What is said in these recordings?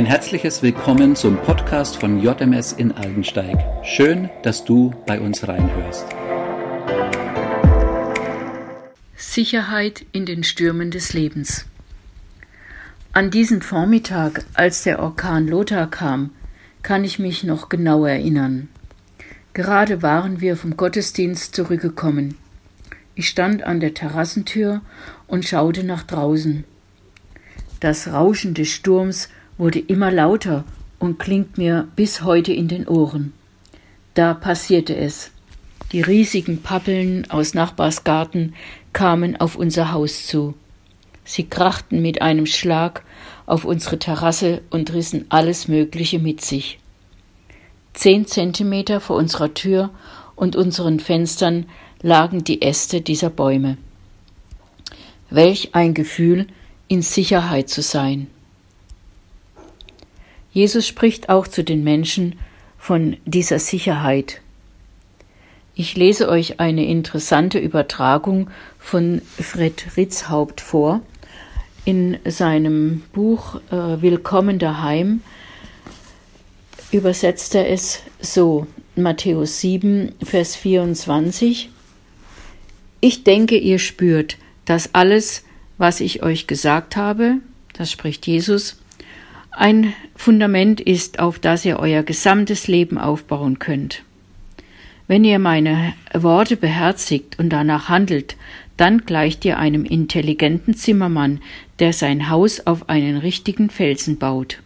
Ein herzliches Willkommen zum Podcast von JMS in Aldensteig. Schön, dass du bei uns reinhörst. Sicherheit in den Stürmen des Lebens. An diesen Vormittag, als der Orkan Lothar kam, kann ich mich noch genau erinnern. Gerade waren wir vom Gottesdienst zurückgekommen. Ich stand an der Terrassentür und schaute nach draußen. Das Rauschen des Sturms wurde immer lauter und klingt mir bis heute in den Ohren. Da passierte es. Die riesigen Pappeln aus Nachbarsgarten kamen auf unser Haus zu. Sie krachten mit einem Schlag auf unsere Terrasse und rissen alles Mögliche mit sich. Zehn Zentimeter vor unserer Tür und unseren Fenstern lagen die Äste dieser Bäume. Welch ein Gefühl, in Sicherheit zu sein. Jesus spricht auch zu den Menschen von dieser Sicherheit. Ich lese euch eine interessante Übertragung von Fred Ritzhaupt vor. In seinem Buch äh, Willkommen daheim übersetzt er es so, Matthäus 7, Vers 24. Ich denke, ihr spürt, dass alles, was ich euch gesagt habe, das spricht Jesus, ein Fundament ist, auf das ihr euer gesamtes Leben aufbauen könnt. Wenn ihr meine Worte beherzigt und danach handelt, dann gleicht ihr einem intelligenten Zimmermann, der sein Haus auf einen richtigen Felsen baut.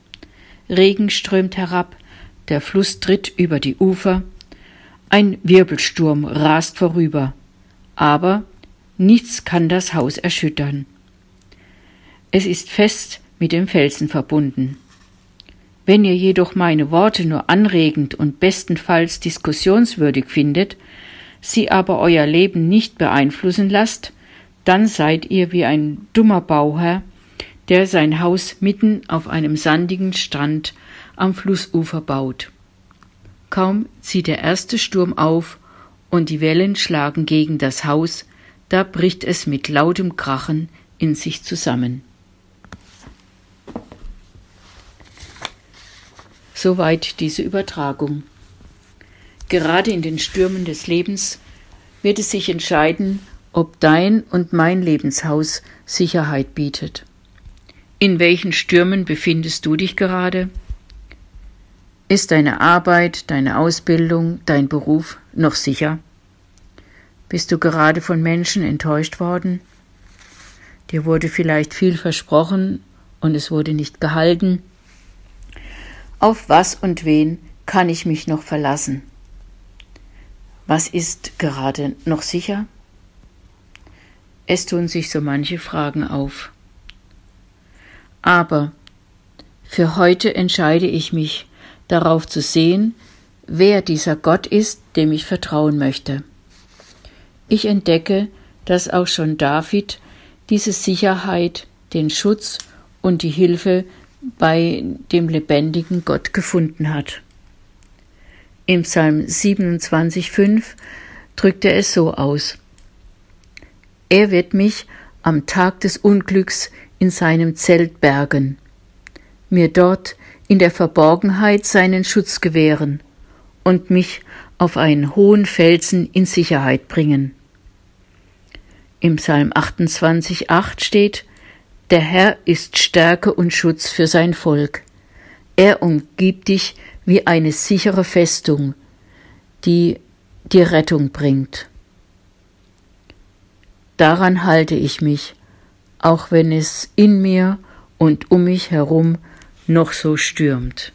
Regen strömt herab, der Fluss tritt über die Ufer, ein Wirbelsturm rast vorüber, aber nichts kann das Haus erschüttern. Es ist fest mit dem Felsen verbunden. Wenn ihr jedoch meine Worte nur anregend und bestenfalls diskussionswürdig findet, sie aber euer Leben nicht beeinflussen lasst, dann seid ihr wie ein dummer Bauherr, der sein Haus mitten auf einem sandigen Strand am Flussufer baut. Kaum zieht der erste Sturm auf und die Wellen schlagen gegen das Haus, da bricht es mit lautem Krachen in sich zusammen. Soweit diese Übertragung. Gerade in den Stürmen des Lebens wird es sich entscheiden, ob dein und mein Lebenshaus Sicherheit bietet. In welchen Stürmen befindest du dich gerade? Ist deine Arbeit, deine Ausbildung, dein Beruf noch sicher? Bist du gerade von Menschen enttäuscht worden? Dir wurde vielleicht viel versprochen und es wurde nicht gehalten. Auf was und wen kann ich mich noch verlassen? Was ist gerade noch sicher? Es tun sich so manche Fragen auf. Aber für heute entscheide ich mich, darauf zu sehen, wer dieser Gott ist, dem ich vertrauen möchte. Ich entdecke, dass auch schon David diese Sicherheit, den Schutz und die Hilfe bei dem lebendigen Gott gefunden hat. Im Psalm 27,5 drückt er es so aus. Er wird mich am Tag des Unglücks in seinem Zelt bergen, mir dort in der Verborgenheit seinen Schutz gewähren und mich auf einen hohen Felsen in Sicherheit bringen. Im Psalm 28,8 steht, der Herr ist Stärke und Schutz für sein Volk. Er umgibt dich wie eine sichere Festung, die dir Rettung bringt. Daran halte ich mich, auch wenn es in mir und um mich herum noch so stürmt.